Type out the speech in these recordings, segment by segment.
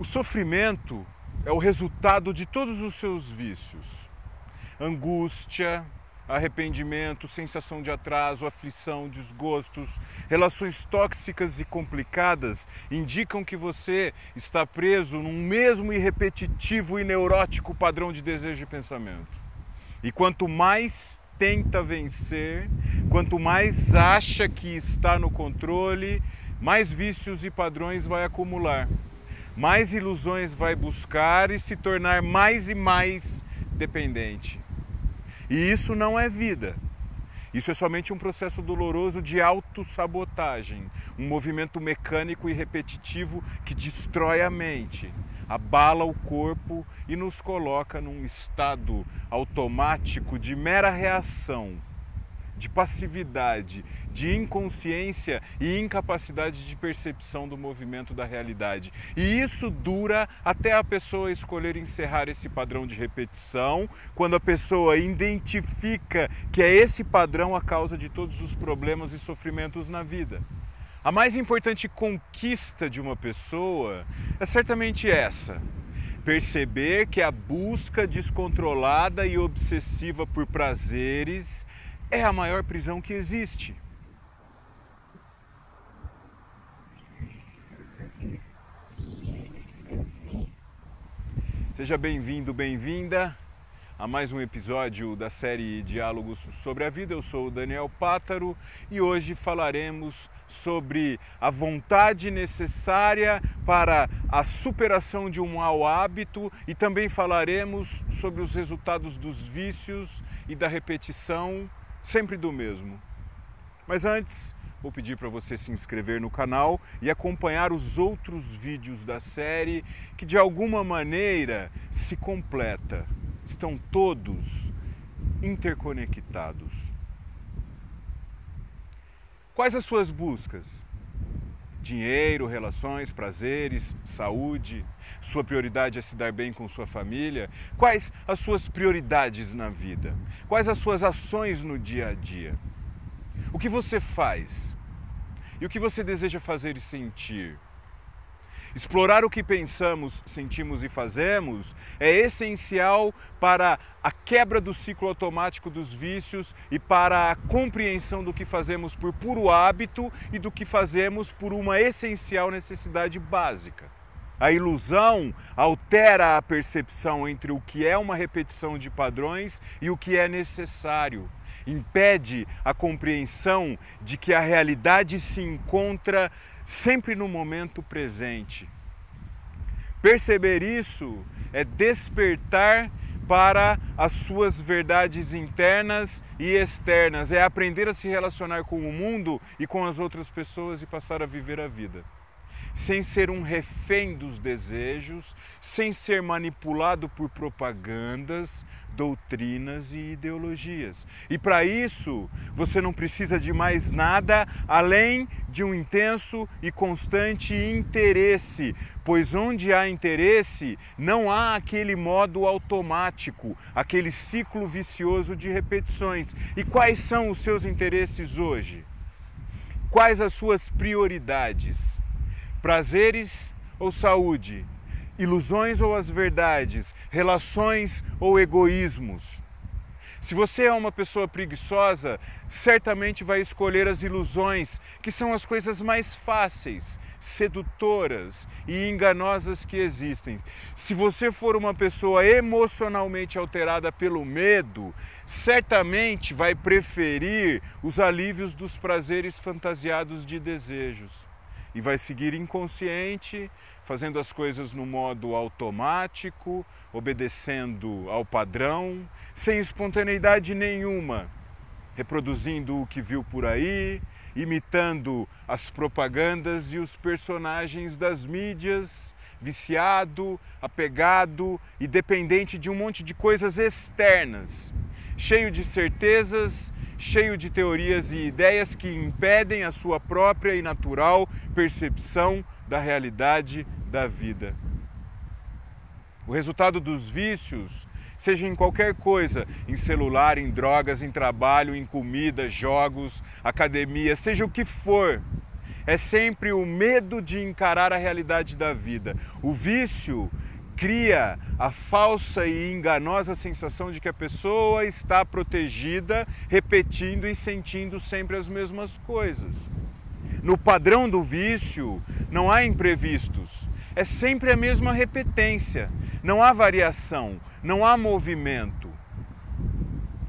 O sofrimento é o resultado de todos os seus vícios. Angústia, arrependimento, sensação de atraso, aflição, desgostos, relações tóxicas e complicadas indicam que você está preso num mesmo e repetitivo e neurótico padrão de desejo e pensamento. E quanto mais tenta vencer, quanto mais acha que está no controle, mais vícios e padrões vai acumular mais ilusões vai buscar e se tornar mais e mais dependente. E isso não é vida. Isso é somente um processo doloroso de autossabotagem, um movimento mecânico e repetitivo que destrói a mente, abala o corpo e nos coloca num estado automático de mera reação de passividade, de inconsciência e incapacidade de percepção do movimento da realidade. E isso dura até a pessoa escolher encerrar esse padrão de repetição, quando a pessoa identifica que é esse padrão a causa de todos os problemas e sofrimentos na vida. A mais importante conquista de uma pessoa é certamente essa: perceber que a busca descontrolada e obsessiva por prazeres é a maior prisão que existe. Seja bem-vindo, bem-vinda a mais um episódio da série Diálogos sobre a Vida. Eu sou o Daniel Pátaro e hoje falaremos sobre a vontade necessária para a superação de um mau hábito e também falaremos sobre os resultados dos vícios e da repetição sempre do mesmo. Mas antes, vou pedir para você se inscrever no canal e acompanhar os outros vídeos da série que de alguma maneira se completa. Estão todos interconectados. Quais as suas buscas? Dinheiro, relações, prazeres, saúde? Sua prioridade é se dar bem com sua família? Quais as suas prioridades na vida? Quais as suas ações no dia a dia? O que você faz? E o que você deseja fazer e sentir? Explorar o que pensamos, sentimos e fazemos é essencial para a quebra do ciclo automático dos vícios e para a compreensão do que fazemos por puro hábito e do que fazemos por uma essencial necessidade básica. A ilusão altera a percepção entre o que é uma repetição de padrões e o que é necessário. Impede a compreensão de que a realidade se encontra sempre no momento presente. Perceber isso é despertar para as suas verdades internas e externas, é aprender a se relacionar com o mundo e com as outras pessoas e passar a viver a vida sem ser um refém dos desejos, sem ser manipulado por propagandas, doutrinas e ideologias. E para isso, você não precisa de mais nada além de um intenso e constante interesse, pois onde há interesse, não há aquele modo automático, aquele ciclo vicioso de repetições. E quais são os seus interesses hoje? Quais as suas prioridades? Prazeres ou saúde, ilusões ou as verdades, relações ou egoísmos. Se você é uma pessoa preguiçosa, certamente vai escolher as ilusões, que são as coisas mais fáceis, sedutoras e enganosas que existem. Se você for uma pessoa emocionalmente alterada pelo medo, certamente vai preferir os alívios dos prazeres fantasiados de desejos e vai seguir inconsciente, fazendo as coisas no modo automático, obedecendo ao padrão, sem espontaneidade nenhuma, reproduzindo o que viu por aí, imitando as propagandas e os personagens das mídias, viciado, apegado e dependente de um monte de coisas externas, cheio de certezas cheio de teorias e ideias que impedem a sua própria e natural percepção da realidade da vida. O resultado dos vícios, seja em qualquer coisa, em celular, em drogas, em trabalho, em comida, jogos, academia, seja o que for, é sempre o medo de encarar a realidade da vida. O vício cria a falsa e enganosa sensação de que a pessoa está protegida, repetindo e sentindo sempre as mesmas coisas. No padrão do vício, não há imprevistos, é sempre a mesma repetência, não há variação, não há movimento.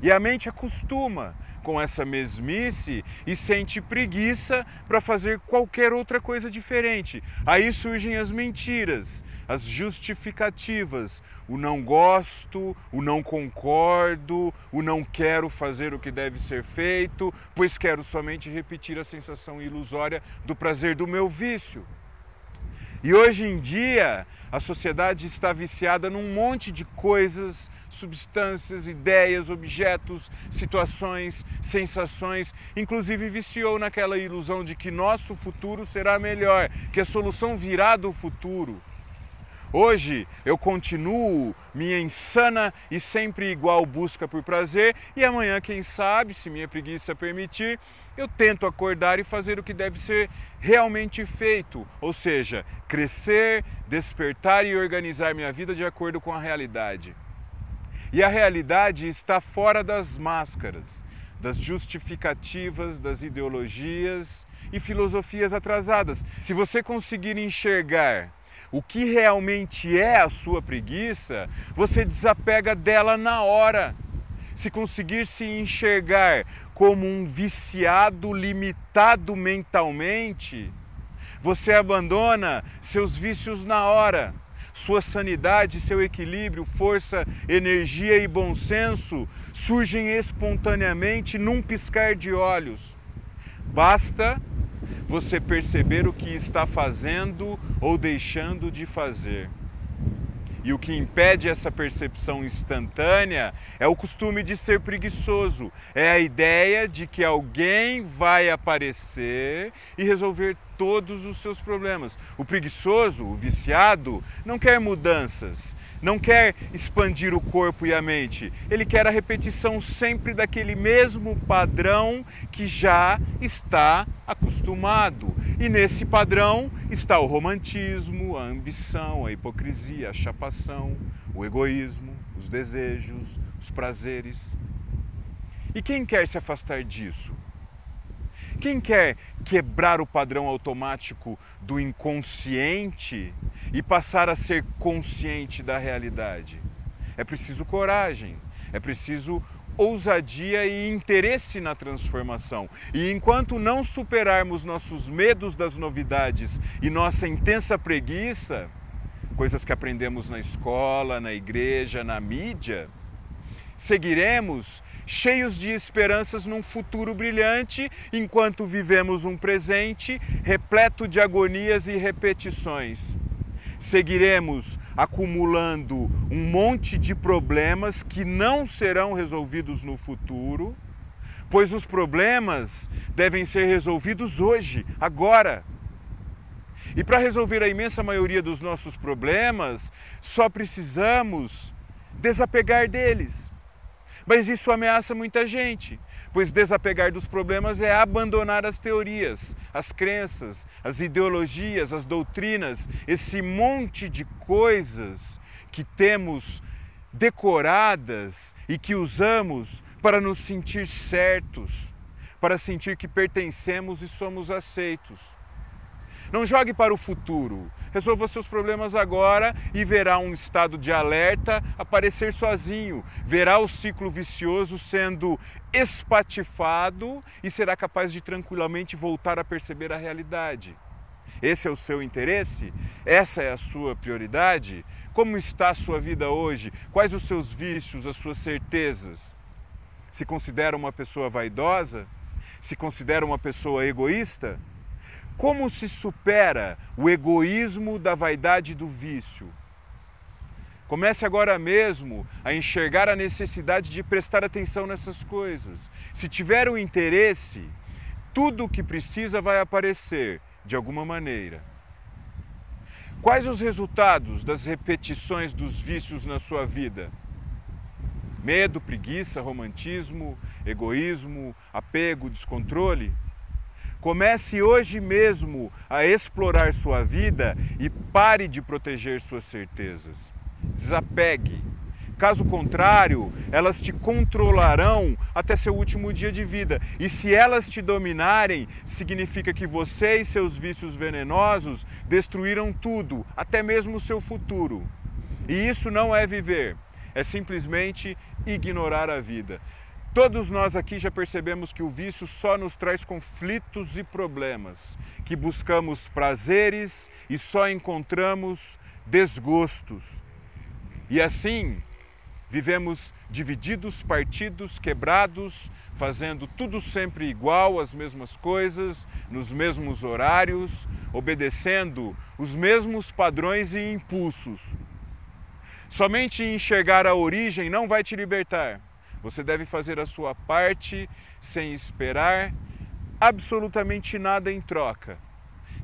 E a mente acostuma com essa mesmice e sente preguiça para fazer qualquer outra coisa diferente. Aí surgem as mentiras, as justificativas, o não gosto, o não concordo, o não quero fazer o que deve ser feito, pois quero somente repetir a sensação ilusória do prazer do meu vício. E hoje em dia, a sociedade está viciada num monte de coisas, substâncias, ideias, objetos, situações, sensações, inclusive viciou naquela ilusão de que nosso futuro será melhor, que a solução virá do futuro. Hoje eu continuo minha insana e sempre igual busca por prazer, e amanhã, quem sabe, se minha preguiça permitir, eu tento acordar e fazer o que deve ser realmente feito, ou seja, crescer, despertar e organizar minha vida de acordo com a realidade. E a realidade está fora das máscaras, das justificativas, das ideologias e filosofias atrasadas. Se você conseguir enxergar o que realmente é a sua preguiça, você desapega dela na hora. Se conseguir se enxergar como um viciado limitado mentalmente, você abandona seus vícios na hora. Sua sanidade, seu equilíbrio, força, energia e bom senso surgem espontaneamente num piscar de olhos. Basta você perceber o que está fazendo ou deixando de fazer. E o que impede essa percepção instantânea é o costume de ser preguiçoso, é a ideia de que alguém vai aparecer e resolver todos os seus problemas. O preguiçoso, o viciado, não quer mudanças, não quer expandir o corpo e a mente. Ele quer a repetição sempre daquele mesmo padrão que já está acostumado. E nesse padrão está o romantismo, a ambição, a hipocrisia, a chapação, o egoísmo, os desejos, os prazeres. E quem quer se afastar disso? Quem quer quebrar o padrão automático do inconsciente e passar a ser consciente da realidade? É preciso coragem, é preciso ousadia e interesse na transformação. E enquanto não superarmos nossos medos das novidades e nossa intensa preguiça, coisas que aprendemos na escola, na igreja, na mídia, seguiremos cheios de esperanças num futuro brilhante, enquanto vivemos um presente repleto de agonias e repetições. Seguiremos acumulando um monte de problemas que não serão resolvidos no futuro, pois os problemas devem ser resolvidos hoje, agora. E para resolver a imensa maioria dos nossos problemas, só precisamos desapegar deles. Mas isso ameaça muita gente, pois desapegar dos problemas é abandonar as teorias, as crenças, as ideologias, as doutrinas, esse monte de coisas que temos decoradas e que usamos para nos sentir certos, para sentir que pertencemos e somos aceitos. Não jogue para o futuro. Resolva seus problemas agora e verá um estado de alerta aparecer sozinho. Verá o ciclo vicioso sendo espatifado e será capaz de tranquilamente voltar a perceber a realidade. Esse é o seu interesse? Essa é a sua prioridade? Como está a sua vida hoje? Quais os seus vícios, as suas certezas? Se considera uma pessoa vaidosa? Se considera uma pessoa egoísta? Como se supera o egoísmo da vaidade do vício? Comece agora mesmo a enxergar a necessidade de prestar atenção nessas coisas. Se tiver o interesse, tudo o que precisa vai aparecer de alguma maneira. Quais os resultados das repetições dos vícios na sua vida? Medo, preguiça, romantismo, egoísmo, apego, descontrole? Comece hoje mesmo a explorar sua vida e pare de proteger suas certezas. Desapegue. Caso contrário, elas te controlarão até seu último dia de vida. E se elas te dominarem, significa que você e seus vícios venenosos destruíram tudo, até mesmo o seu futuro. E isso não é viver, é simplesmente ignorar a vida. Todos nós aqui já percebemos que o vício só nos traz conflitos e problemas, que buscamos prazeres e só encontramos desgostos. E assim, Vivemos divididos, partidos, quebrados, fazendo tudo sempre igual, as mesmas coisas, nos mesmos horários, obedecendo os mesmos padrões e impulsos. Somente enxergar a origem não vai te libertar. Você deve fazer a sua parte sem esperar absolutamente nada em troca,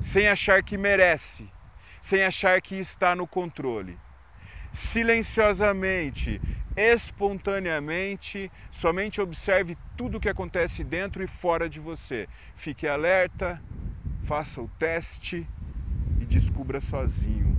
sem achar que merece, sem achar que está no controle silenciosamente, espontaneamente, somente observe tudo o que acontece dentro e fora de você. Fique alerta, faça o teste e descubra sozinho